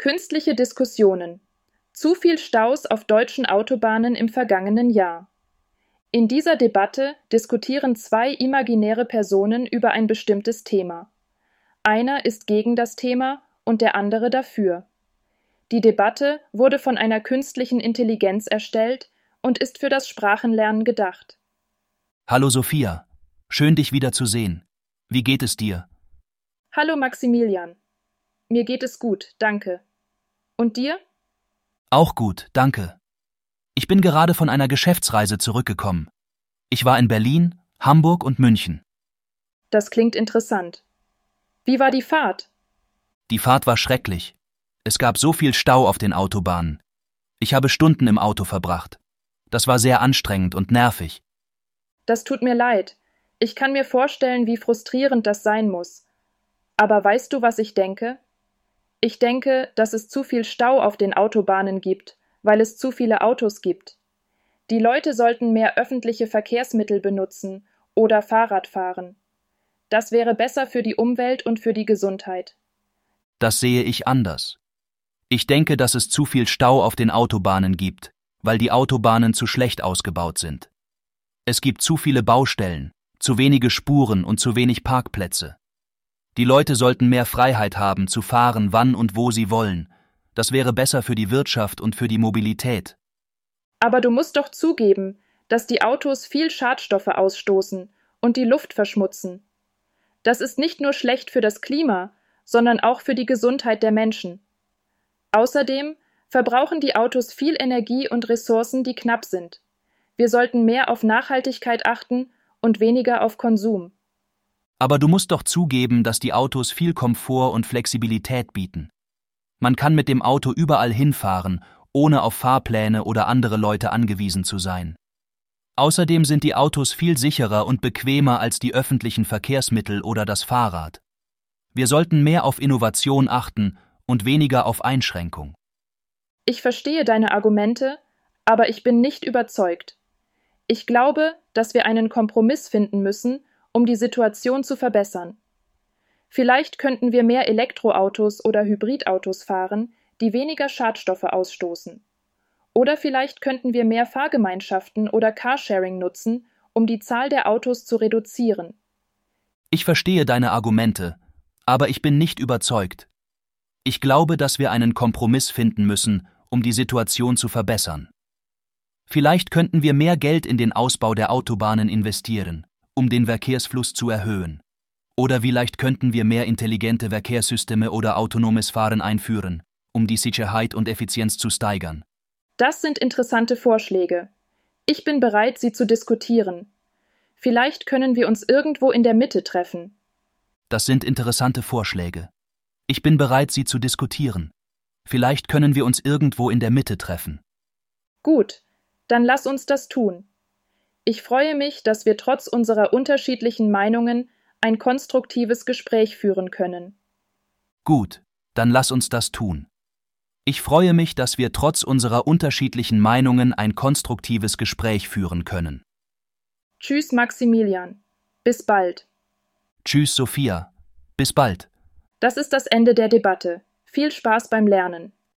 Künstliche Diskussionen. Zu viel Staus auf deutschen Autobahnen im vergangenen Jahr. In dieser Debatte diskutieren zwei imaginäre Personen über ein bestimmtes Thema. Einer ist gegen das Thema und der andere dafür. Die Debatte wurde von einer künstlichen Intelligenz erstellt und ist für das Sprachenlernen gedacht. Hallo Sophia, schön dich wieder zu sehen. Wie geht es dir? Hallo Maximilian. Mir geht es gut, danke. Und dir? Auch gut, danke. Ich bin gerade von einer Geschäftsreise zurückgekommen. Ich war in Berlin, Hamburg und München. Das klingt interessant. Wie war die Fahrt? Die Fahrt war schrecklich. Es gab so viel Stau auf den Autobahnen. Ich habe Stunden im Auto verbracht. Das war sehr anstrengend und nervig. Das tut mir leid. Ich kann mir vorstellen, wie frustrierend das sein muss. Aber weißt du, was ich denke? Ich denke, dass es zu viel Stau auf den Autobahnen gibt, weil es zu viele Autos gibt. Die Leute sollten mehr öffentliche Verkehrsmittel benutzen oder Fahrrad fahren. Das wäre besser für die Umwelt und für die Gesundheit. Das sehe ich anders. Ich denke, dass es zu viel Stau auf den Autobahnen gibt, weil die Autobahnen zu schlecht ausgebaut sind. Es gibt zu viele Baustellen, zu wenige Spuren und zu wenig Parkplätze. Die Leute sollten mehr Freiheit haben, zu fahren, wann und wo sie wollen. Das wäre besser für die Wirtschaft und für die Mobilität. Aber du musst doch zugeben, dass die Autos viel Schadstoffe ausstoßen und die Luft verschmutzen. Das ist nicht nur schlecht für das Klima, sondern auch für die Gesundheit der Menschen. Außerdem verbrauchen die Autos viel Energie und Ressourcen, die knapp sind. Wir sollten mehr auf Nachhaltigkeit achten und weniger auf Konsum. Aber du musst doch zugeben, dass die Autos viel Komfort und Flexibilität bieten. Man kann mit dem Auto überall hinfahren, ohne auf Fahrpläne oder andere Leute angewiesen zu sein. Außerdem sind die Autos viel sicherer und bequemer als die öffentlichen Verkehrsmittel oder das Fahrrad. Wir sollten mehr auf Innovation achten und weniger auf Einschränkung. Ich verstehe deine Argumente, aber ich bin nicht überzeugt. Ich glaube, dass wir einen Kompromiss finden müssen, um die Situation zu verbessern. Vielleicht könnten wir mehr Elektroautos oder Hybridautos fahren, die weniger Schadstoffe ausstoßen. Oder vielleicht könnten wir mehr Fahrgemeinschaften oder Carsharing nutzen, um die Zahl der Autos zu reduzieren. Ich verstehe deine Argumente, aber ich bin nicht überzeugt. Ich glaube, dass wir einen Kompromiss finden müssen, um die Situation zu verbessern. Vielleicht könnten wir mehr Geld in den Ausbau der Autobahnen investieren, um den Verkehrsfluss zu erhöhen. Oder vielleicht könnten wir mehr intelligente Verkehrssysteme oder autonomes Fahren einführen, um die Sicherheit und Effizienz zu steigern. Das sind interessante Vorschläge. Ich bin bereit, sie zu diskutieren. Vielleicht können wir uns irgendwo in der Mitte treffen. Das sind interessante Vorschläge. Ich bin bereit, sie zu diskutieren. Vielleicht können wir uns irgendwo in der Mitte treffen. Gut, dann lass uns das tun. Ich freue mich, dass wir trotz unserer unterschiedlichen Meinungen ein konstruktives Gespräch führen können. Gut, dann lass uns das tun. Ich freue mich, dass wir trotz unserer unterschiedlichen Meinungen ein konstruktives Gespräch führen können. Tschüss, Maximilian. Bis bald. Tschüss, Sophia. Bis bald. Das ist das Ende der Debatte. Viel Spaß beim Lernen.